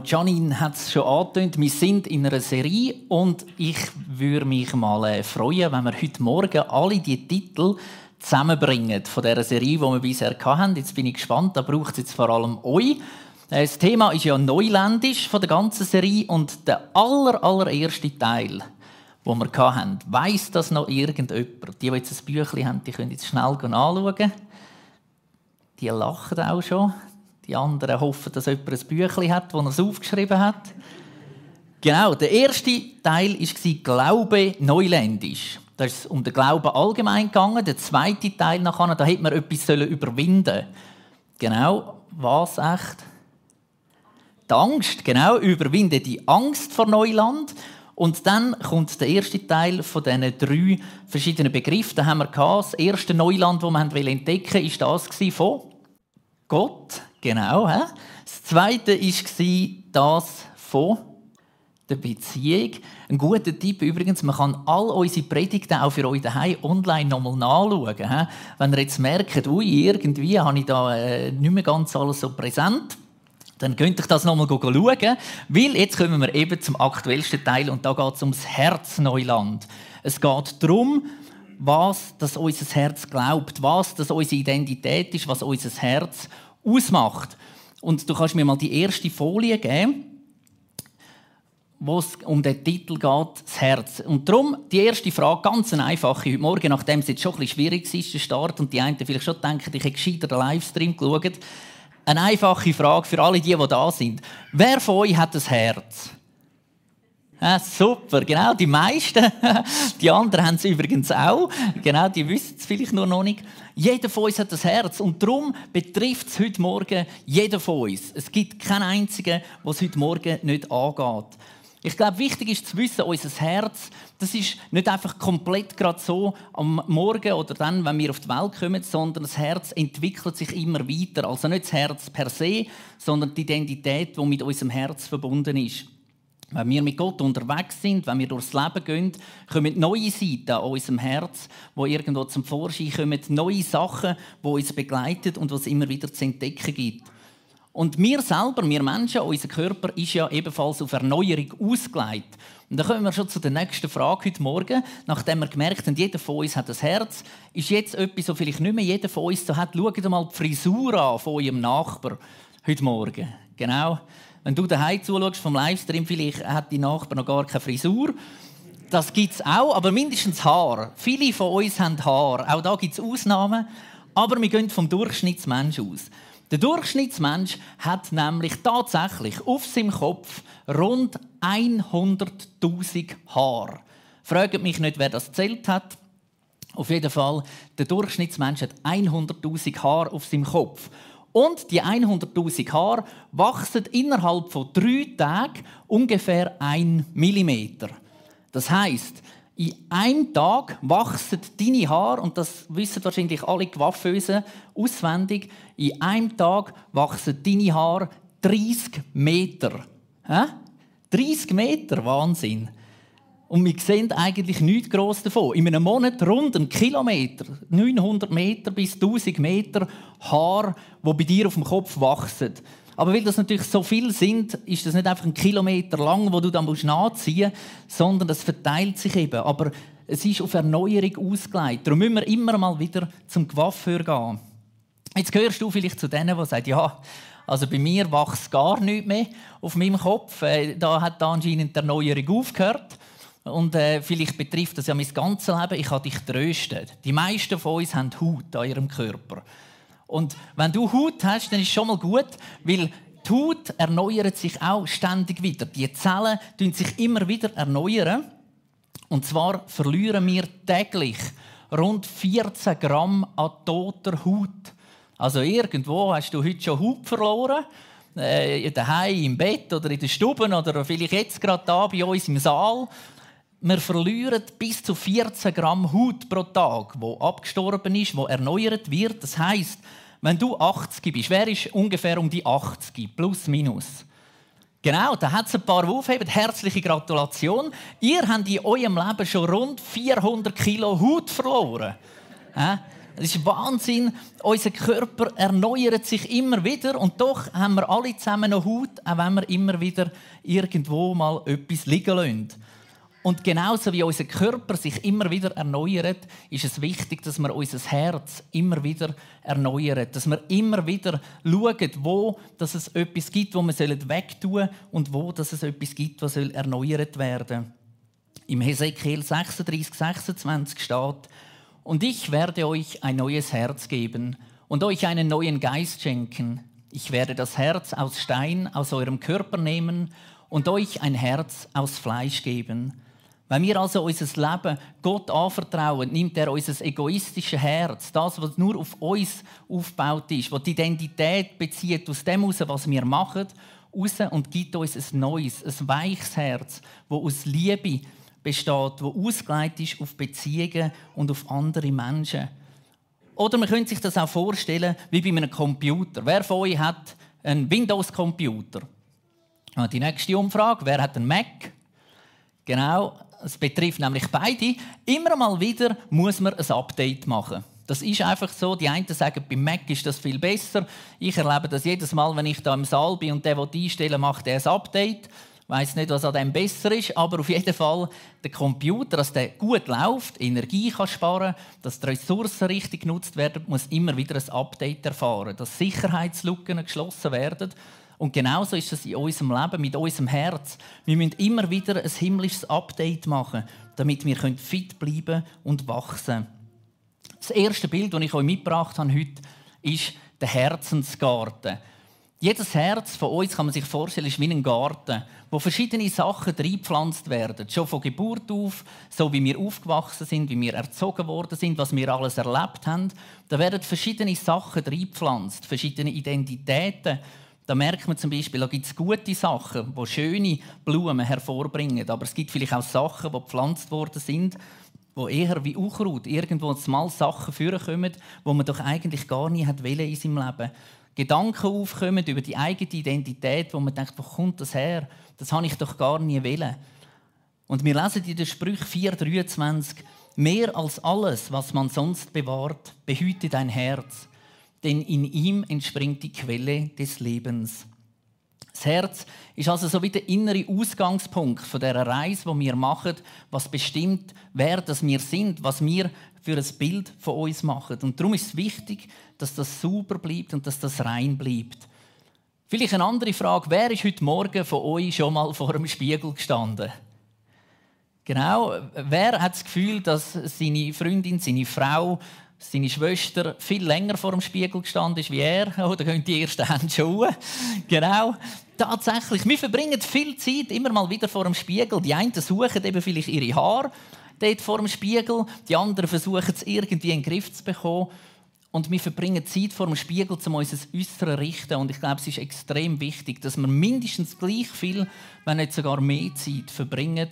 Janine hat es schon angetönt, wir sind in einer Serie und ich würde mich mal äh, freuen, wenn wir heute Morgen alle die Titel zusammenbringen von der Serie, die wir bisher hatten. Jetzt bin ich gespannt, da braucht es jetzt vor allem euch. Äh, das Thema ist ja neuländisch von der ganzen Serie und der aller, allererste Teil, den wir hatten, weiss das noch irgendjemand? Die, die jetzt ein Büchlein haben, die können jetzt schnell anschauen. Die lachen auch schon. Die anderen hoffen, dass jemand ein Büchlein hat, wo er es aufgeschrieben hat. Genau, der erste Teil war Glaube Neuländisch. Da ist es um den Glauben allgemein gegangen. Der zweite Teil nachher, da hätte man etwas überwinden Genau, was echt? Die Angst, genau, überwinde die Angst vor Neuland. Und dann kommt der erste Teil von diesen drei verschiedenen Begriffen. Da haben wir Das erste Neuland, das wir entdecken wollten, war das von Gott. Genau. He? Das Zweite war das von der Beziehung. Ein guter Tipp übrigens, man kann all unsere Predigten auch für euch daheim online nochmal nachschauen. He? Wenn ihr jetzt merkt, ui, irgendwie habe ich da äh, nicht mehr ganz alles so präsent, dann könnt ihr das nochmal schauen, weil jetzt kommen wir eben zum aktuellsten Teil und da geht es ums Herzneuland. Es geht darum, was das unser Herz glaubt, was das unsere Identität ist, was unser Herz ausmacht. Und du kannst mir mal die erste Folie geben, wo es um den Titel geht, das Herz. Und darum die erste Frage, ganz eine einfache, heute Morgen, nachdem es jetzt schon ein bisschen schwierig ist, der Start, und die einen vielleicht schon denken, ich hätte gescheiter den Livestream geschaut. Eine einfache Frage für alle die, die da sind. Wer von euch hat ein Herz? Ja, super, genau, die meisten. Die anderen haben es übrigens auch. Genau, die wissen es vielleicht nur noch nicht. Jeder von uns hat das Herz und darum betrifft es heute Morgen jeder von uns. Es gibt keinen einzigen, was heute Morgen nicht angeht. Ich glaube, wichtig ist zu wissen, unser Herz, das ist nicht einfach komplett gerade so am Morgen oder dann, wenn wir auf die Welt kommen, sondern das Herz entwickelt sich immer weiter. Also nicht das Herz per se, sondern die Identität, die mit unserem Herz verbunden ist. Wenn wir mit Gott unterwegs sind, wenn wir durchs Leben gehen, kommen neue Seiten an unserem Herz, wo irgendwo zum Vorschein kommen, neue Sachen, die uns begleiten und was es immer wieder zu entdecken gibt. Und wir selber, wir Menschen, unser Körper ist ja ebenfalls auf Erneuerung ausgelegt. Und dann kommen wir schon zu der nächsten Frage heute Morgen. Nachdem wir gemerkt haben, jeder von uns hat ein Herz, ist jetzt etwas, so vielleicht nicht mehr jeder von uns so hat. Schaut mal die Frisur an von eurem Nachbar heute Morgen. Genau. Wenn du daheim zuschaust vom Livestream, vielleicht hat die Nachbar noch gar keine Frisur. Das gibt es auch, aber mindestens Haar. Viele von uns haben Haar. Auch da gibt es Ausnahmen. Aber wir gehen vom Durchschnittsmensch aus. Der Durchschnittsmensch hat nämlich tatsächlich auf seinem Kopf rund 100.000 Haare. Fragt mich nicht, wer das zählt hat. Auf jeden Fall, der Durchschnittsmensch hat 100.000 Haare auf seinem Kopf. Und die 100.000 Haare wachsen innerhalb von drei Tagen ungefähr 1 mm. Das heißt, in einem Tag wachsen deine Haare, und das wissen wahrscheinlich alle Coiffeusen auswendig, in einem Tag wachsen deine Haare 30 Meter. Hä? 30 Meter, Wahnsinn. Und wir sehen eigentlich nichts gross davon. In einem Monat rund einen Kilometer, 900 Meter bis 1000 Meter Haar, die bei dir auf dem Kopf wachsen. Aber weil das natürlich so viel sind, ist das nicht einfach ein Kilometer lang, wo du dann nachziehen musst, sondern das verteilt sich eben. Aber es ist auf Erneuerung ausgelegt. Darum müssen wir immer mal wieder zum Coiffeur gehen. Jetzt gehörst du vielleicht zu denen, die sagen, ja, also bei mir wächst gar nichts mehr auf meinem Kopf. Äh, da hat anscheinend die Erneuerung aufgehört. Und äh, vielleicht betrifft das ja mein ganzes Leben. Ich habe dich tröstet. Die meisten von uns haben Haut an ihrem Körper. Und wenn du Haut hast, dann ist es schon mal gut, weil die Haut erneuert sich auch ständig wieder. Die Zellen erneuern sich immer wieder erneuern. Und zwar verlieren wir täglich rund 14 Gramm an toter Haut. Also irgendwo hast du heute schon Haut verloren. Äh, daheim im Bett oder in der Stube oder vielleicht jetzt gerade da bei uns im Saal wir verlieren bis zu 14 Gramm Haut pro Tag, wo abgestorben ist, wo erneuert wird. Das heißt, wenn du 80 bist, wer ist ungefähr um die 80, plus minus? Genau, da hat es ein paar, die aufheben. Herzliche Gratulation. Ihr habt in eurem Leben schon rund 400 Kilo Haut verloren. Es ist Wahnsinn. Unser Körper erneuert sich immer wieder und doch haben wir alle zusammen noch Haut, auch wenn wir immer wieder irgendwo mal etwas liegen lassen. Und genauso wie unser Körper sich immer wieder erneuert, ist es wichtig, dass wir unser Herz immer wieder erneuern. Dass wir immer wieder schauen, wo dass es etwas gibt, wo wir wegtun sollen und wo dass es etwas gibt, was erneuert werden soll. Im Hesekiel 36, 26 steht, und ich werde euch ein neues Herz geben und euch einen neuen Geist schenken. Ich werde das Herz aus Stein aus eurem Körper nehmen und euch ein Herz aus Fleisch geben. Wenn wir also unser Leben Gott anvertrauen, nimmt er unser egoistisches Herz, das, was nur auf uns aufgebaut ist, was die Identität bezieht aus dem heraus, was wir machen, raus und gibt uns ein neues, ein weiches Herz, das aus Liebe besteht, wo ausgelegt ist auf Beziehungen und auf andere Menschen. Oder man könnte sich das auch vorstellen wie bei einem Computer. Wer von euch hat einen Windows-Computer? Ah, die nächste Umfrage: Wer hat einen Mac? Genau, es betrifft nämlich beide. Immer mal wieder muss man ein Update machen. Das ist einfach so. Die einen sagen, beim Mac ist das viel besser. Ich erlebe das jedes Mal, wenn ich da im Saal bin und der, der einstellen macht ein Update. Ich weiß nicht, was an dem besser ist, aber auf jeden Fall der Computer, dass der gut läuft, Energie kann sparen, dass die Ressourcen richtig genutzt werden, muss immer wieder ein Update erfahren, dass Sicherheitslücken geschlossen werden. Und genauso ist es in unserem Leben, mit unserem Herz. Wir müssen immer wieder ein himmlisches Update machen, damit wir fit bleiben und wachsen. Das erste Bild, das ich euch mitgebracht habe heute, ist der Herzensgarten. Jedes Herz von uns kann man sich vorstellen, ist wie ein Garten, wo verschiedene Sachen reingepflanzt werden. Schon von Geburt auf, so wie wir aufgewachsen sind, wie wir erzogen worden sind, was wir alles erlebt haben. Da werden verschiedene Sachen reingepflanzt, verschiedene Identitäten. Da merkt man zum Beispiel, da gibt es gute Sachen, die schöne Blumen hervorbringen. Aber es gibt vielleicht auch Sachen, die gepflanzt worden sind, wo eher wie Unkraut irgendwo mal Sachen vorkommen, wo man doch eigentlich gar nie hat in seinem Leben. Gedanken aufkommen über die eigene Identität, wo man denkt, wo kommt das her? Das habe ich doch gar nie wollen. Und wir lesen in den Sprüch 4,23 Mehr als alles, was man sonst bewahrt, behüte dein Herz, denn in ihm entspringt die Quelle des Lebens. Das Herz ist also so wie der innere Ausgangspunkt von der Reise, die wir machen, was bestimmt, wer das wir sind, was wir für ein Bild von uns machen. Und darum ist es wichtig, dass das sauber bleibt und dass das rein bleibt. Vielleicht eine andere Frage: Wer ist heute Morgen von euch schon mal vor einem Spiegel gestanden? Genau, wer hat das Gefühl, dass seine Freundin, seine Frau, seine Schwester viel länger vor dem Spiegel gestanden ist wie er? Oder gehen die ersten Hände schon Genau. Tatsächlich, wir verbringen viel Zeit immer mal wieder vor dem Spiegel. Die einen suchen eben vielleicht ihre Haare dort vor dem Spiegel, die anderen versuchen es irgendwie in den Griff zu bekommen. Und wir verbringen Zeit vor dem Spiegel, um unser Äußeres richten. Und ich glaube, es ist extrem wichtig, dass wir mindestens gleich viel, wenn nicht sogar mehr Zeit verbringen,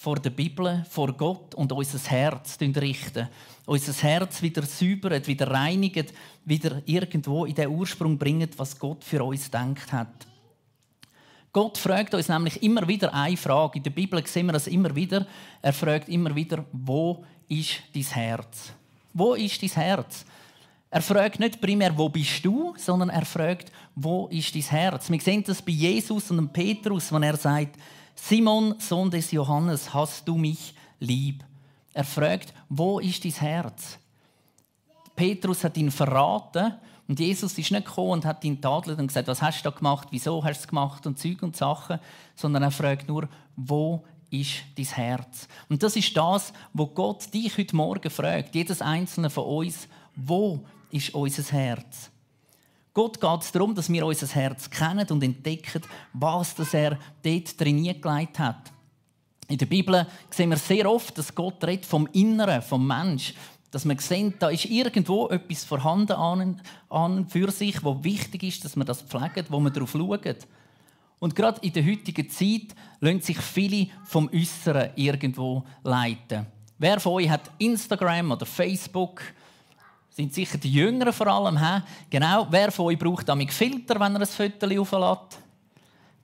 vor der Bibel, vor Gott und unser Herz richten. Unser Herz wieder säubern, wieder reinigen, wieder irgendwo in den Ursprung bringen, was Gott für uns denkt hat. Gott fragt uns nämlich immer wieder eine Frage. In der Bibel sehen wir das immer wieder. Er fragt immer wieder, wo ist dein Herz? Wo ist dein Herz? Er fragt nicht primär, wo bist du, sondern er fragt, wo ist dein Herz? Wir sehen das bei Jesus und Petrus, wenn er sagt, Simon, Sohn des Johannes, hast du mich lieb? Er fragt, wo ist dein Herz? Petrus hat ihn verraten und Jesus ist nicht gekommen und hat ihn tadelt und gesagt, was hast du da gemacht, wieso hast du es gemacht und Zeug und Sachen, sondern er fragt nur, wo ist dein Herz? Und das ist das, wo Gott dich heute Morgen fragt, jedes einzelne von uns, wo ist unser Herz? Gott geht es darum, dass wir unser Herz kennen und entdecken, was das er dort gelegt hat. In der Bibel sehen wir sehr oft, dass Gott vom Inneren, vom Mensch, dass man sehen, da ist irgendwo etwas vorhanden an, an für sich, wo wichtig ist, dass man das pflegt, wo man darauf schaut. Und gerade in der heutigen Zeit lassen sich viele vom Äußeren irgendwo leiten. Wer von euch hat Instagram oder Facebook? Sind sicher die Jüngeren vor allem. He? Genau. Wer von euch braucht damit Filter, wenn er ein Foto auflädt?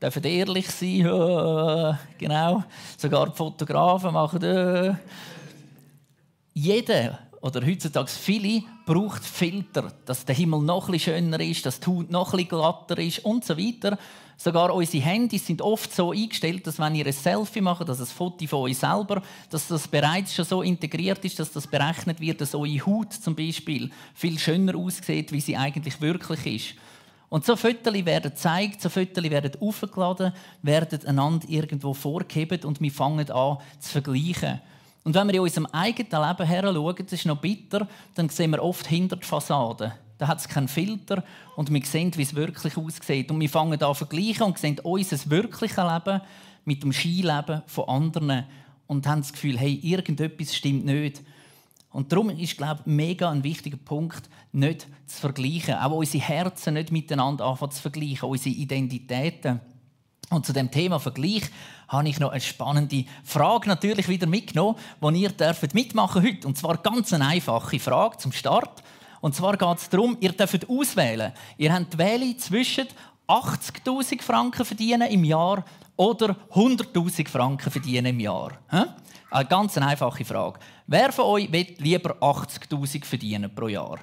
Dürfen ehrlich sein? genau. Sogar die Fotografen machen. Äh. Jeder oder heutzutage viele braucht Filter, dass der Himmel noch ein schöner ist, dass die Haut noch ein glatter ist und so weiter. Sogar unsere Handys sind oft so eingestellt, dass wenn ihr ein Selfie macht, also ein Foto von euch selber, dass das bereits schon so integriert ist, dass das berechnet wird, dass eure Haut zum Beispiel viel schöner aussieht, wie sie eigentlich wirklich ist. Und so Fotos werden gezeigt, so Fotos werden aufgeladen, werden einander irgendwo vorgegeben und wir fangen an zu vergleichen. Und wenn wir in unserem eigenen Leben her schauen, das ist noch bitter, dann sehen wir oft hinter die Fassade. Da hat es keinen Filter und wir sehen, wie es wirklich aussieht. Und wir fangen an zu vergleichen und sehen unser wirkliches Leben mit dem Skileben von anderen und haben das Gefühl, hey, irgendetwas stimmt nicht. Und darum ist, glaube ich, mega ein wichtiger Punkt, nicht zu vergleichen. Auch unsere Herzen nicht miteinander anfangen zu vergleichen, unsere Identitäten. Und zu dem Thema Vergleich habe ich noch eine spannende Frage natürlich wieder mitgenommen, die ihr dürft mitmachen heute. Und zwar ganz eine einfache Frage zum Start. Und zwar geht es darum, ihr dürft auswählen. Ihr habt die Wähle zwischen 80.000 Franken verdienen im Jahr oder 100.000 Franken verdienen im Jahr. Eine ganz einfache Frage. Wer von euch will lieber 80.000 verdienen pro Jahr?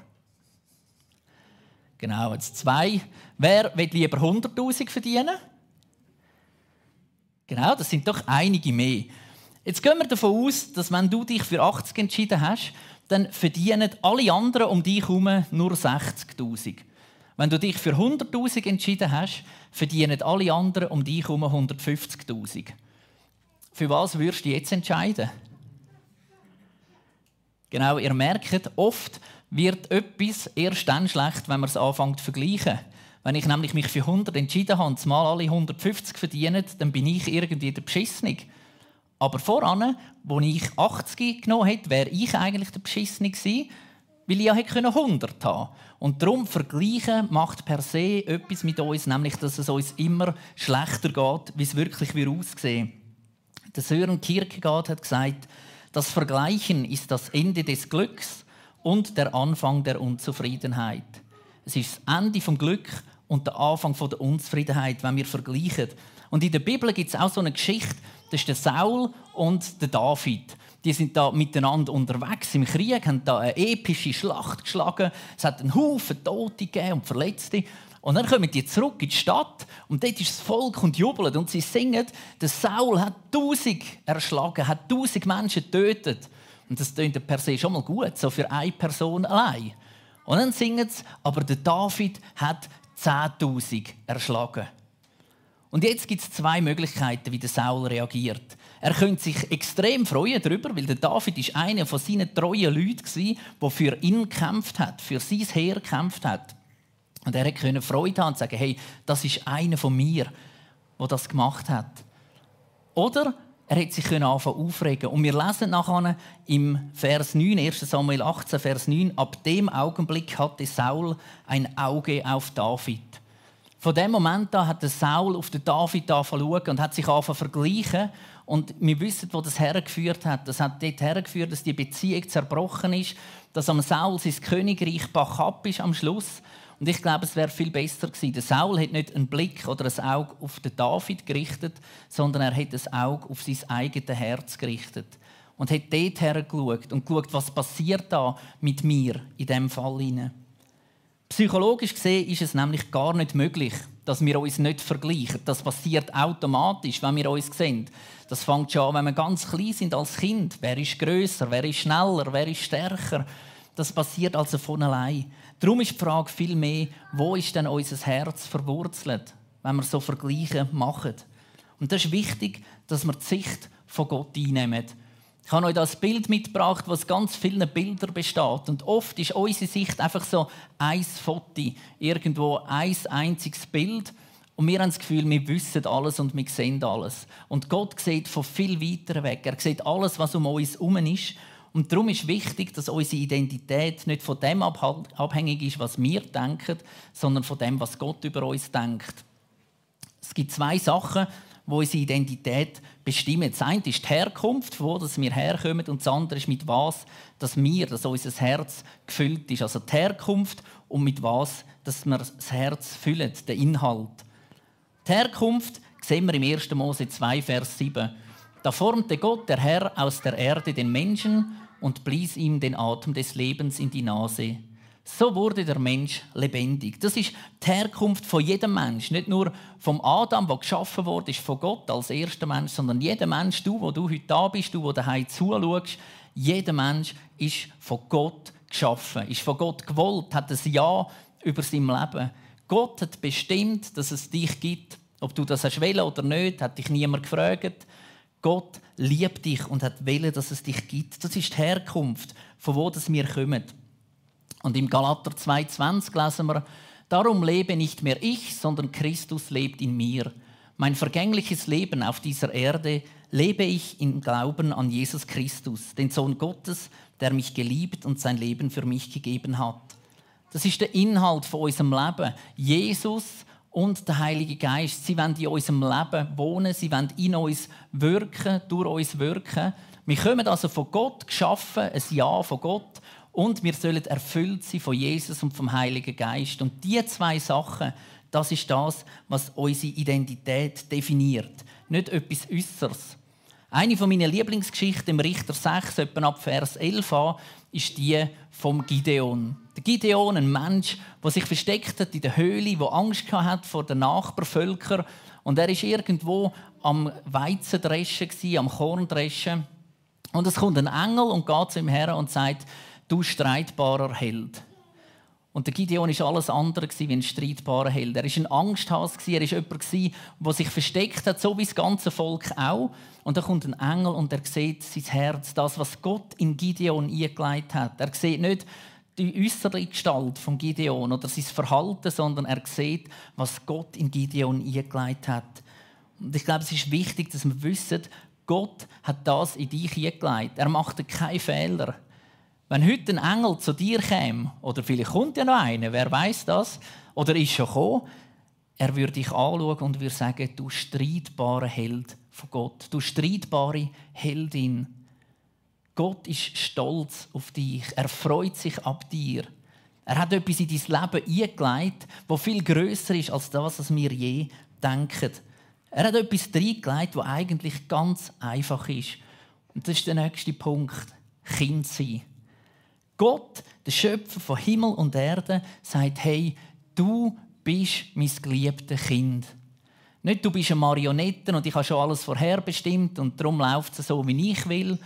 Genau, jetzt zwei. Wer will lieber 100.000 verdienen? Genau, das sind doch einige mehr. Jetzt gehen wir davon aus, dass wenn du dich für 80 entschieden hast, dann verdienen alle anderen um dich herum nur 60.000. Wenn du dich für 100.000 entschieden hast, verdienen alle anderen um dich herum 150.000. Für was würdest du jetzt entscheiden? Genau, ihr merkt, oft wird etwas erst dann schlecht, wenn man es anfängt zu vergleichen. Wenn ich nämlich mich für 100 entschieden habe und mal alle 150 verdienen, dann bin ich irgendwie der Beschissene. Aber voran, wo ich 80 genommen hätte, wäre ich eigentlich der Beschissene gewesen, weil ich ja 100 haben Und darum vergleichen macht per se etwas mit uns, nämlich dass es uns immer schlechter geht, wie es wirklich aussehen der Sören Kierkegaard hat gesagt, das Vergleichen ist das Ende des Glücks und der Anfang der Unzufriedenheit. Es ist das Ende vom Glück und der Anfang der Unzufriedenheit, wenn wir vergleichen. Und in der Bibel gibt es auch so eine Geschichte, das ist der Saul und der David. Die sind da miteinander unterwegs im Krieg, haben da eine epische Schlacht geschlagen. Es hat einen Haufen Tote gegeben und Verletzte. Und dann kommen die zurück in die Stadt und dort ist das Volk und jubelt und sie singen, der Saul hat tausend erschlagen, hat tausend Menschen getötet. Und das klingt per se schon mal gut, so für eine Person allein. Und dann singen sie, aber der David hat 10.000 erschlagen. Und jetzt gibt es zwei Möglichkeiten, wie der Saul reagiert. Er könnte sich extrem freuen darüber, weil der David ist einer von seinen treuen Leuten der für ihn gekämpft hat, für sein Heer gekämpft hat. Und er konnte Freude haben und sagen, hey, das ist einer von mir, der das gemacht hat. Oder er hätte sich anfangen aufregen Und wir lesen nachher im Vers 9, 1 Samuel 18, Vers 9, ab dem Augenblick hatte Saul ein Auge auf David. Von dem Moment an hat Saul auf David schauen und hat sich angefangen vergleichen. Und wir wissen, wo das hergeführt hat. Das hat dort hergeführt, dass die Beziehung zerbrochen ist, dass am Saul sein Königreich bach ist am Schluss und ich glaube, es wäre viel besser gewesen. Der Saul hat nicht einen Blick oder ein Auge auf den David gerichtet, sondern er hat ein Auge auf sein eigenes Herz gerichtet. Und hat dort hergeschaut und geschaut, was passiert da mit mir in diesem Fall. Psychologisch gesehen ist es nämlich gar nicht möglich, dass wir uns nicht vergleichen. Das passiert automatisch, wenn wir uns sehen. Das fängt schon an, wenn wir ganz klein sind als Kind. Wer ist größer? Wer ist schneller? Wer ist stärker? Das passiert also von allein. Darum ist die Frage viel mehr, wo ist denn unser Herz verwurzelt, wenn wir so Vergleiche machen. Und das ist wichtig, dass wir die Sicht von Gott einnehmen. Ich habe euch das Bild mitgebracht, das ganz vielen Bildern besteht. Und oft ist unsere Sicht einfach so ein Foto, irgendwo ein einziges Bild. Und wir haben das Gefühl, wir wissen alles und wir sehen alles. Und Gott sieht von viel weiter weg. Er sieht alles, was um uns herum ist. Und darum ist wichtig, dass unsere Identität nicht von dem abhängig ist, was wir denken, sondern von dem, was Gott über uns denkt. Es gibt zwei Sachen, wo unsere Identität bestimmen. Das eine ist die Herkunft, wo wir herkommen, und das andere ist mit was, dass wir, dass unser Herz gefüllt ist. Also die Herkunft und mit was, dass wir das Herz füllen, den Inhalt. Die Herkunft sehen wir im 1. Mose 2, Vers 7. Da formte Gott, der Herr, aus der Erde den Menschen und blies ihm den Atem des Lebens in die Nase. So wurde der Mensch lebendig. Das ist die Herkunft von jedem Mensch. Nicht nur vom Adam, der geschaffen wurde, ist von Gott als erster Mensch, sondern jeder Mensch, du, wo du heute da bist, du, wo daheim zuschaust, jeder Mensch ist von Gott geschaffen, ist von Gott gewollt, hat ein Ja über sein Leben. Gott hat bestimmt, dass es dich gibt. Ob du das hast oder nicht, hat dich niemand gefragt. Gott liebt dich und hat wollen, dass es dich gibt. Das ist die Herkunft, von wo das wir kommen. Und im Galater 2,20 lesen wir, Darum lebe nicht mehr ich, sondern Christus lebt in mir. Mein vergängliches Leben auf dieser Erde lebe ich im Glauben an Jesus Christus, den Sohn Gottes, der mich geliebt und sein Leben für mich gegeben hat. Das ist der Inhalt von unserem Leben. Jesus und der Heilige Geist, sie wollen in unserem Leben wohnen, sie wollen in uns wirken, durch uns wirken. Wir kommen also von Gott geschaffen, ein Ja von Gott und wir sollen erfüllt sein von Jesus und vom Heiligen Geist. Und diese zwei Sachen, das ist das, was unsere Identität definiert. Nicht etwas Äußeres. Eine von meinen Lieblingsgeschichten im Richter 6, etwa ab Vers 11 an, ist die vom Gideon. Der Gideon, ein Mensch, der sich versteckt hat in der Höhle, der Angst hat vor den Nachbarvölkern. Und er ist irgendwo am Weizendreschen, am Korndreschen. Und es kommt ein Engel und geht zu ihm her und sagt, du streitbarer Held. Und der Gideon war alles andere wie ein streitbarer Held. Er war ein Angsthase, er war jemand, der sich versteckt hat, so wie das ganze Volk auch. Und dann kommt ein Engel und er sieht sein Herz, das, was Gott in Gideon eingelegt hat. Er sieht nicht die äußere Gestalt von Gideon oder sein Verhalten, sondern er sieht, was Gott in Gideon eingelegt hat. Und ich glaube, es ist wichtig, dass wir wissen, Gott hat das in dich eingelegt. Er macht keinen Fehler. Wenn heute ein Engel zu dir käme, oder vielleicht kommt ja noch einer, wer weiß das, oder ist schon gekommen, er würde dich anschauen und würde sagen, du streitbarer Held von Gott, du streitbare Heldin. Gott ist stolz auf dich, er freut sich ab dir. Er hat etwas in dein Leben eingelegt, das viel größer ist als das, was wir je denken. Er hat etwas reingelegt, das eigentlich ganz einfach ist. Und das ist der nächste Punkt. Kind sein. Gott, der Schöpfer von Himmel und Erde, sagt, hey, du bist mein geliebtes Kind. Nicht, du bist eine Marionette und ich habe schon alles vorherbestimmt und darum läuft es so, wie ich will.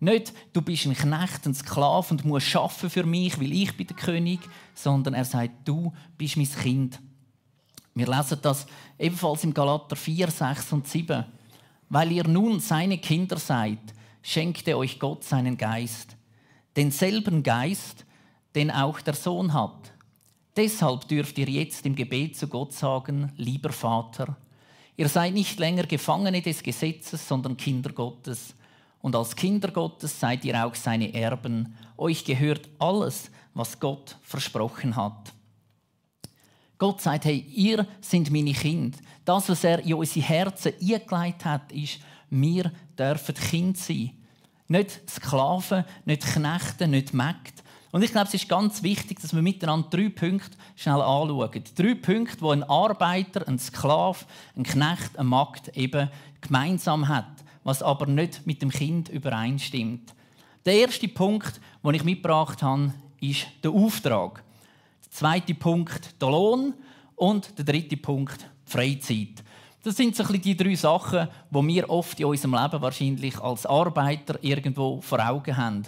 Nicht, du bist ein Knecht, ein Sklave und musst schaffen für mich, weil ich bin der König, sondern er sagt, du bist mein Kind. Wir lesen das ebenfalls im Galater 4, 6 und 7. Weil ihr nun seine Kinder seid, schenkte euch Gott seinen Geist denselben Geist, den auch der Sohn hat. Deshalb dürft ihr jetzt im Gebet zu Gott sagen, lieber Vater, ihr seid nicht länger Gefangene des Gesetzes, sondern Kinder Gottes. Und als Kinder Gottes seid ihr auch seine Erben. Euch gehört alles, was Gott versprochen hat. Gott sagt, hey, ihr seid meine Kinder. Das, was er in unsere Herzen eingelegt hat, ist, wir dürfen Kind sein. Nicht Sklaven, nicht Knechte, nicht Mägde. Und ich glaube, es ist ganz wichtig, dass wir miteinander drei Punkte schnell anschauen. Drei Punkte, die ein Arbeiter, ein Sklave, ein Knecht, ein Magd eben gemeinsam hat, was aber nicht mit dem Kind übereinstimmt. Der erste Punkt, den ich mitgebracht habe, ist der Auftrag. Der zweite Punkt der Lohn und der dritte Punkt die Freizeit. Das sind so die drei Sachen, die wir oft in unserem Leben wahrscheinlich als Arbeiter irgendwo vor Augen haben.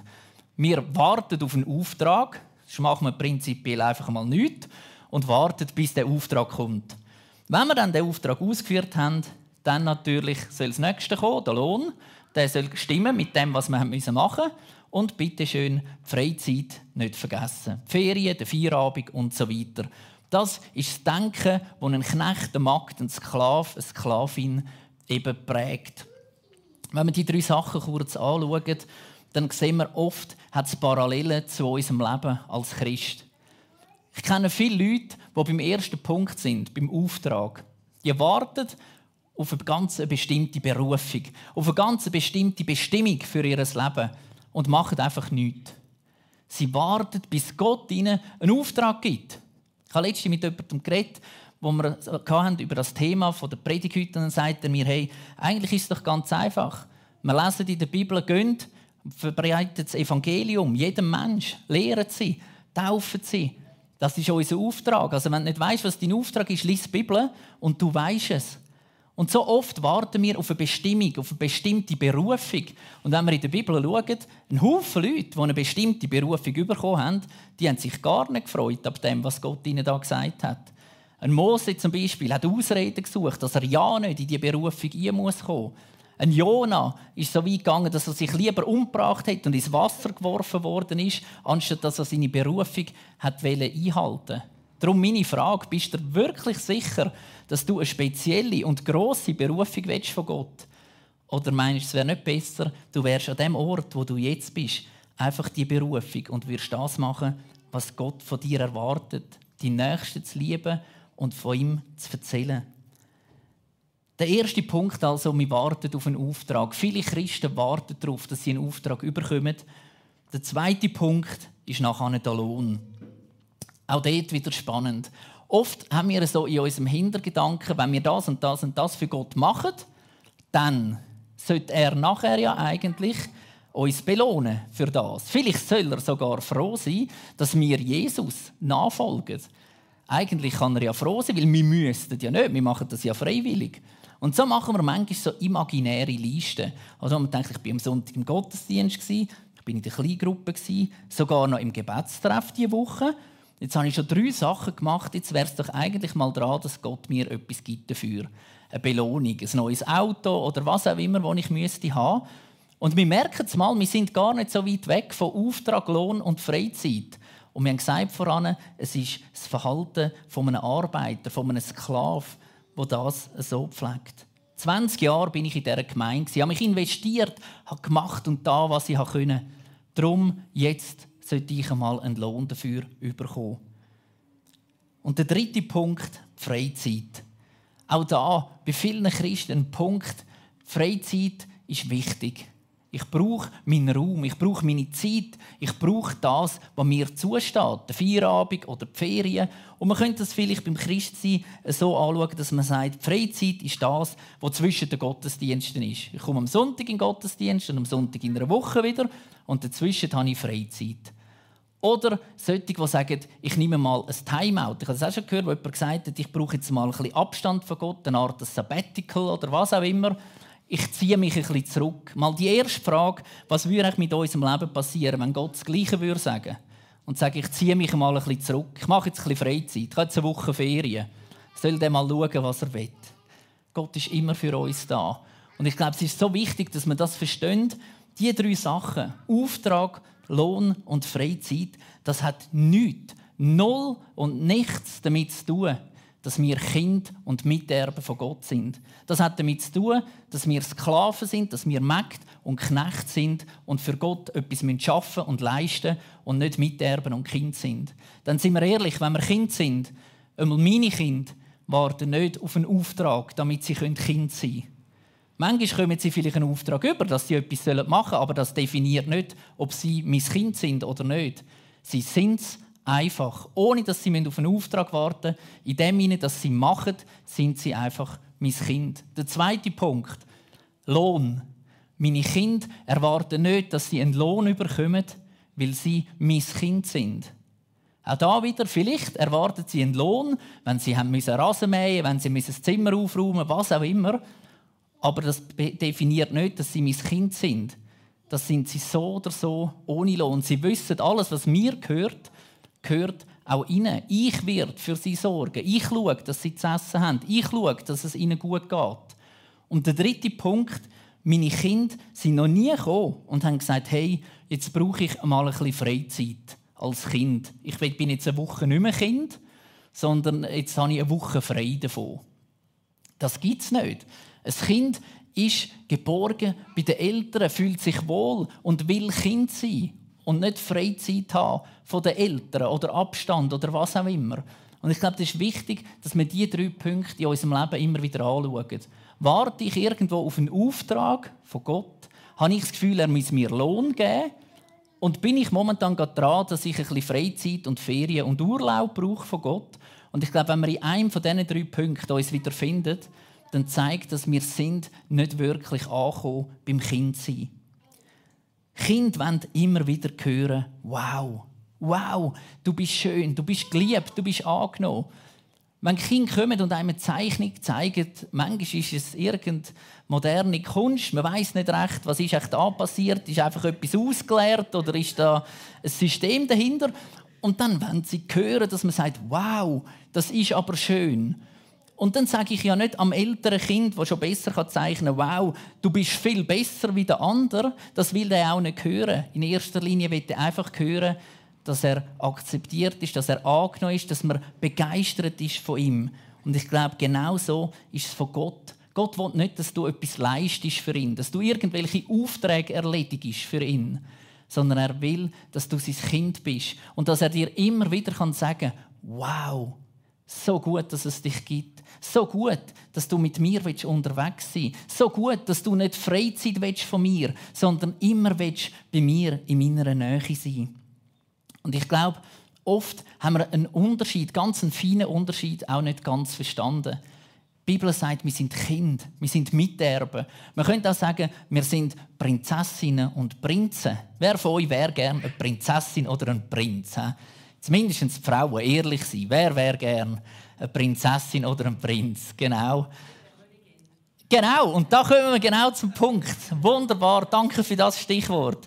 Wir warten auf einen Auftrag, das machen wir prinzipiell einfach mal nichts und warten, bis der Auftrag kommt. Wenn wir dann den Auftrag ausgeführt haben, dann natürlich soll das nächste kommen, der Lohn. Der soll stimmen mit dem, was wir machen müssen. Und bitte schön, die Freizeit nicht vergessen. Die Ferien, der Feierabend und so weiter. Das ist das Denken, das ein Knecht, ein Magd, ein Sklave, eine Sklavin eben prägt. Wenn wir die drei Sachen kurz anschauen, dann sehen wir oft, hat es Parallelen zu unserem Leben als Christ. Ich kenne viele Leute, die beim ersten Punkt sind, beim Auftrag. Die warten auf eine ganz bestimmte Berufung, auf eine ganz bestimmte Bestimmung für ihr Leben und machen einfach nichts. Sie warten, bis Gott ihnen einen Auftrag gibt. Ich habe letztens mit jemandem geredet, wo wir hatten über das Thema der Predigt heute und dann sagt er mir, hey, eigentlich ist es doch ganz einfach. Wir lesen in der Bibel, gehen verbreitet das Evangelium jedem Mensch, lehren sie, taufen sie. Das ist unser Auftrag. Also wenn du nicht weißt, was dein Auftrag ist, lies die Bibel und du weißt es. Und so oft warten wir auf eine Bestimmung, auf eine bestimmte Berufung. Und wenn wir in der Bibel schauen, ein Haufen Leute, die eine bestimmte Berufung bekommen haben, die haben sich gar nicht gefreut ab dem, was Gott ihnen da gesagt hat. Ein Mose zum Beispiel hat Ausreden gesucht, dass er ja nicht in die Berufung kommen muss. Ein Jona ist so weit gegangen, dass er sich lieber umgebracht hat und ins Wasser geworfen worden ist, anstatt dass er seine Berufung hat einhalten Darum meine Frage: Bist du wirklich sicher, dass du eine spezielle und große Berufung willst von Gott? Oder meinst du, es wäre nicht besser, du wärst an dem Ort, wo du jetzt bist, einfach die Berufung und wirst das machen, was Gott von dir erwartet, die Nächsten zu lieben und von ihm zu erzählen? Der erste Punkt also, wir warten auf einen Auftrag. Viele Christen warten darauf, dass sie einen Auftrag überkommen. Der zweite Punkt ist nachher der Lohn. Auch dort wieder spannend. Oft haben wir so in unserem Hintergedanken, wenn wir das und das und das für Gott machen, dann sollte er nachher ja eigentlich uns belohnen für das. Vielleicht soll er sogar froh sein, dass wir Jesus nachfolgen. Eigentlich kann er ja froh sein, weil wir müssten ja nicht, wir machen das ja freiwillig. Und so machen wir manchmal so imaginäre Listen. Also man denkt, ich bin am Sonntag im Gottesdienst, ich bin in der Kleingruppe, sogar noch im Gebetstreff diese Woche. Jetzt habe ich schon drei Sachen gemacht, jetzt wäre es doch eigentlich mal dran, dass Gott mir etwas gibt dafür. Eine Belohnung, ein neues Auto oder was auch immer, das ich müsste haben. Und wir merken es mal, wir sind gar nicht so weit weg von Auftrag, Lohn und Freizeit. Und wir haben gesagt voran, es ist das Verhalten von einem Arbeiter, von einem Sklaven, wo das so pflegt. 20 Jahre bin ich in dieser Gemeinde, habe mich investiert, habe gemacht und da, was ich konnte. Darum jetzt sollte ich einmal einen Lohn dafür bekommen. Und der dritte Punkt, die Freizeit. Auch da, bei vielen Christen, ein Punkt, Freizeit ist wichtig. Ich brauche meinen Raum, ich brauche meine Zeit, ich brauche das, was mir zusteht, der Feierabend oder die Ferien. Und man könnte das vielleicht beim Christsein so anschauen, dass man sagt, die Freizeit ist das, was zwischen den Gottesdiensten ist. Ich komme am Sonntag in den Gottesdienst und am Sonntag in einer Woche wieder und dazwischen habe ich Freizeit. Oder solche, die sagen, ich nehme mal ein Timeout. Ich habe das auch schon gehört, wo jemand gesagt hat, ich brauche jetzt mal ein bisschen Abstand von Gott, eine Art Sabbatical oder was auch immer ich ziehe mich ein bisschen zurück. Mal die erste Frage, was würde mit unserem Leben passieren, wenn Gott das Gleiche würde sagen und sage, ich ziehe mich mal ein bisschen zurück. Ich mache jetzt ein bisschen Freizeit. Ich habe jetzt eine Woche Ferien. Soll der mal schauen, was er will. Gott ist immer für uns da. Und ich glaube, es ist so wichtig, dass man das versteht. Die drei Sachen, Auftrag, Lohn und Freizeit, das hat nichts, null und nichts damit zu tun, dass wir Kind und Miterben von Gott sind. Das hat damit zu tun, dass wir Sklaven sind, dass wir Mägd und Knecht sind und für Gott etwas schaffen und leisten und nicht Miterben und Kind sind. Dann sind wir ehrlich, wenn wir Kind sind, einmal meine Kinder warten nicht auf einen Auftrag, damit sie Kind sein können. Manchmal kommen sie vielleicht einen Auftrag über, dass sie etwas machen sollen, aber das definiert nicht, ob sie mein Kind sind oder nicht. Sie sind es einfach, ohne dass sie auf einen Auftrag warten müssen. In dem Sinne, dass sie machen, sind sie einfach mein Kind. Der zweite Punkt, Lohn. Meine Kinder erwarten nicht, dass sie einen Lohn bekommen, weil sie mein Kind sind. Auch da wieder, vielleicht erwarten sie einen Lohn, wenn sie haben müssen Rasen mähen, wenn sie müssen das Zimmer aufräumen, was auch immer. Aber das definiert nicht, dass sie mein Kind sind. Das sind sie so oder so ohne Lohn. Sie wissen, alles, was mir gehört, gehört auch ihnen. Ich werde für sie sorgen. Ich schaue, dass sie zu essen haben. Ich schaue, dass es ihnen gut geht. Und der dritte Punkt, meine Kinder sind noch nie gekommen und haben gesagt, hey, jetzt brauche ich mal ein bisschen Freizeit als Kind. Ich bin jetzt eine Woche nicht mehr Kind, sondern jetzt habe ich eine Woche frei davon. Das gibt es nicht. Ein Kind ist geborgen bei den Eltern, fühlt sich wohl und will Kind sein und nicht Freizeit haben von den Eltern oder Abstand oder was auch immer. Und ich glaube, das ist wichtig, dass wir diese drei Punkte in unserem Leben immer wieder anschauen. Warte ich irgendwo auf einen Auftrag von Gott? Habe ich das Gefühl, er muss mir Lohn geben? Und bin ich momentan gerade dran, dass ich ein bisschen Freizeit und Ferien und Urlaub brauche von Gott? Und ich glaube, wenn wir in einem von diesen drei Punkten uns wieder finden, dann zeigt, dass wir sind nicht wirklich angekommen beim Kindsein. Kinder wollen immer wieder hören, wow, wow, du bist schön, du bist geliebt, du bist angenommen. Wenn Kinder kommen und einem eine Zeichnung zeigen, manchmal ist es irgendeine moderne Kunst, man weiß nicht recht, was ist echt da passiert, ist einfach etwas ausgeleert oder ist da ein System dahinter? Und dann, wenn sie hören, dass man sagt, wow, das ist aber schön. Und dann sage ich ja nicht am älteren Kind, das schon besser zeichnen kann, wow, du bist viel besser wie der andere. Das will er auch nicht hören. In erster Linie will er einfach hören, dass er akzeptiert ist, dass er angenommen ist, dass man begeistert ist von ihm. Und ich glaube, genau so ist es von Gott. Gott will nicht, dass du etwas leistest für ihn, dass du irgendwelche Aufträge erledigst für ihn, sondern er will, dass du sein Kind bist und dass er dir immer wieder sagen kann wow, so gut, dass es dich gibt. So gut, dass du mit mir unterwegs sein willst. So gut, dass du nicht Freizeit von mir sondern immer bei mir in meiner Nähe sein und ich glaube, oft haben wir einen Unterschied, ganz einen feinen Unterschied, auch nicht ganz verstanden. Die Bibel sagt, wir sind Kind, wir sind Miterben. Man könnte auch sagen, wir sind Prinzessinnen und Prinzen. Wer von euch wäre gerne eine Prinzessin oder ein Prinz? He? Zumindest die Frauen ehrlich sein. Wer wäre gerne eine Prinzessin oder ein Prinz? Genau. Genau, und da kommen wir genau zum Punkt. Wunderbar, danke für das Stichwort.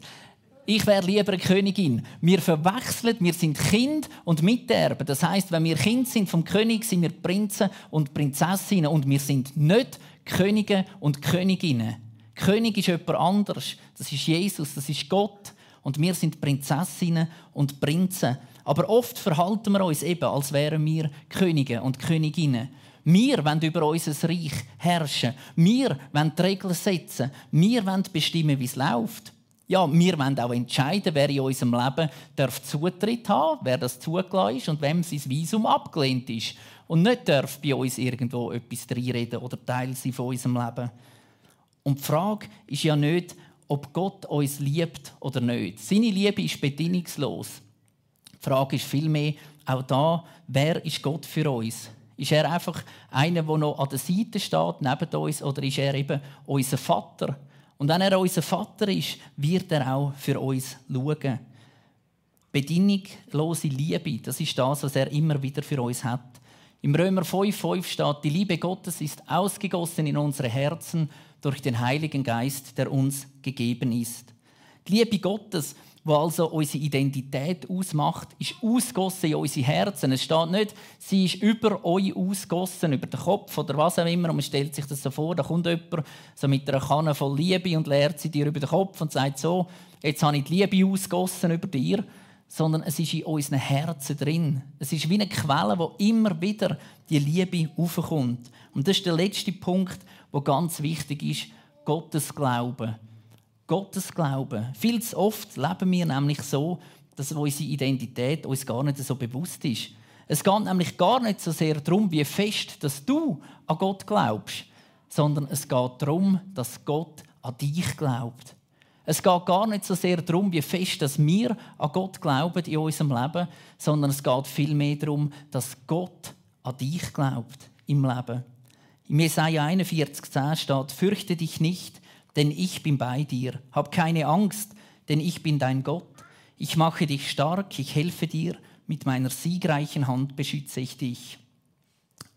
Ich wäre lieber eine Königin. Wir verwechseln, wir sind Kind und Miterben. Das heißt, wenn wir Kind sind vom König, sind wir Prinzen und Prinzessinnen und wir sind nicht Könige und Königinnen. König ist jemand anderes. Das ist Jesus, das ist Gott. Und wir sind Prinzessinnen und Prinzen. Aber oft verhalten wir uns eben, als wären wir Könige und Königinnen. Wir wollen über unser Reich herrschen. Wir wollen die Regeln setzen. Wir wollen bestimmen, wie es läuft. Ja, wir wollen auch entscheiden, wer in unserem Leben darf Zutritt haben wer das zugelassen ist und wem sein Visum abgelehnt ist. Und nicht darf bei uns irgendwo etwas reinreden oder Teil sein von unserem Leben. Und die Frage ist ja nicht, ob Gott uns liebt oder nicht. Seine Liebe ist bedingungslos. Die Frage ist vielmehr auch da, wer ist Gott für uns? Ist er einfach einer, der noch an der Seite steht, neben uns, oder ist er eben unser Vater? Und wenn er unser Vater ist, wird er auch für uns schauen. Bedingungslose Liebe, das ist das, was er immer wieder für uns hat. Im Römer 5,5 steht, die Liebe Gottes ist ausgegossen in unsere Herzen durch den Heiligen Geist, der uns gegeben ist. Die Liebe Gottes was also unsere Identität ausmacht, ist ausgossen in unsere Herzen. Es steht nicht, sie ist über euch ausgossen, über den Kopf oder was auch immer. Und man stellt sich das so vor, da kommt jemand so mit einer Kanne voll Liebe und leert sie dir über den Kopf und sagt so, jetzt habe ich die Liebe ausgossen über dir. Sondern es ist in unseren Herzen drin. Es ist wie eine Quelle, wo immer wieder die Liebe aufkommt. Und das ist der letzte Punkt, der ganz wichtig ist, Gottes Glauben. Gottes Glauben. Viel zu oft leben wir nämlich so, dass unsere Identität uns gar nicht so bewusst ist. Es geht nämlich gar nicht so sehr darum, wie fest dass du an Gott glaubst, sondern es geht darum, dass Gott an dich glaubt. Es geht gar nicht so sehr darum, wie fest dass wir an Gott glauben in unserem Leben, sondern es geht vielmehr darum, dass Gott an dich glaubt im Leben. Im Jesaja 41,10 steht: Fürchte dich nicht, denn ich bin bei dir. Hab keine Angst, denn ich bin dein Gott. Ich mache dich stark, ich helfe dir, mit meiner siegreichen Hand beschütze ich dich.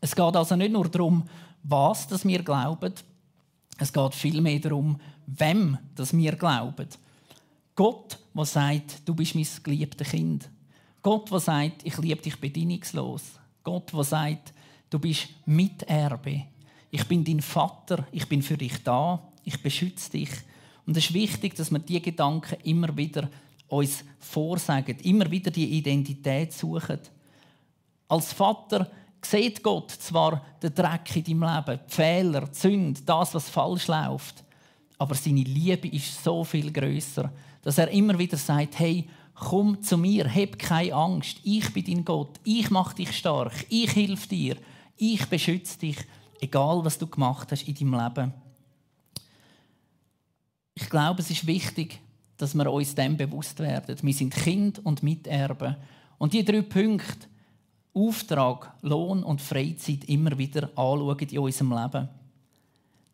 Es geht also nicht nur darum, was das wir glauben, es geht vielmehr darum, wem das wir glauben. Gott, der sagt, du bist mein geliebtes Kind. Gott, der sagt, ich liebe dich bedingungslos. Gott, der sagt, du bist Miterbe. Ich bin dein Vater, ich bin für dich da ich beschütze dich. Und es ist wichtig, dass wir diese Gedanken immer wieder uns vorsagen, immer wieder die Identität suchen. Als Vater sieht Gott zwar den Dreck in deinem Leben, die Fehler, die Sünde, das, was falsch läuft, aber seine Liebe ist so viel größer, dass er immer wieder sagt: Hey, komm zu mir, hab keine Angst, ich bin dein Gott, ich mache dich stark, ich helfe dir, ich beschütze dich, egal was du gemacht hast in deinem Leben. Ich glaube, es ist wichtig, dass wir uns dem bewusst werden. Wir sind Kind und Miterben. Und die drei Punkte, Auftrag, Lohn und Freizeit, immer wieder anschauen in unserem Leben.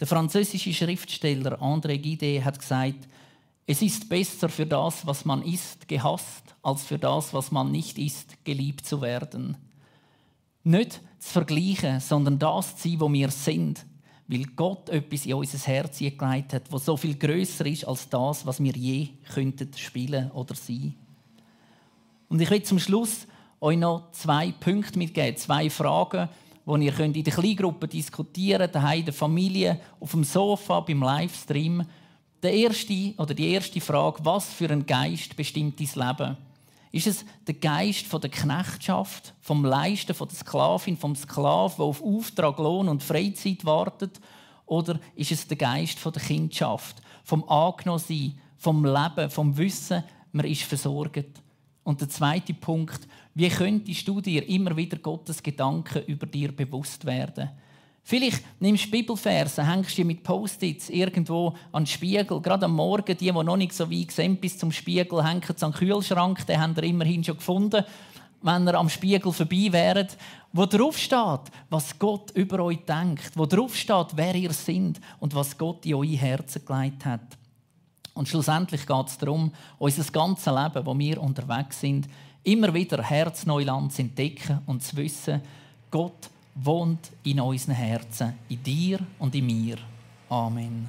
Der französische Schriftsteller André Guide hat gesagt, Es ist besser für das, was man ist, gehasst, als für das, was man nicht ist, geliebt zu werden. Nicht zu vergleichen, sondern das zu sein, wo wir sind, weil Gott etwas in unser Herz gelegt hat, was so viel größer ist als das, was wir je könnten spielen oder sein. Und ich will zum Schluss euch noch zwei Punkte mitgeben, zwei Fragen, die ihr könnt in der Kleingruppe diskutieren könnt, daheim in der Familie, auf dem Sofa, beim Livestream. Der erste, oder die erste Frage, was für ein Geist bestimmt dein Leben? Ist es der Geist von der Knechtschaft, vom Leisten von der Sklavin, vom Sklaven, der auf Auftrag, Lohn und Freizeit wartet? Oder ist es der Geist von der Kindschaft, vom Angenommensein, vom Leben, vom Wissen, man ist versorgt? Und der zweite Punkt, wie könntest du dir immer wieder Gottes Gedanken über dir bewusst werden? Vielleicht nimmst du Bibelverse, hängst du mit Post-its irgendwo an den Spiegel. Gerade am Morgen, die, die noch nicht so weit sind bis zum Spiegel, hängen sie an den Kühlschrank. Den haben ihr immerhin schon gefunden, wenn ihr am Spiegel vorbei wäret. Wo drauf steht, was Gott über euch denkt. Wo drauf steht, wer ihr seid und was Gott in eure Herzen gelegt hat. Und schlussendlich geht es darum, unser ganzes Leben, wo wir unterwegs sind, immer wieder Herzneuland zu entdecken und zu wissen, Gott wohnt in unseren Herzen, in dir und in mir. Amen.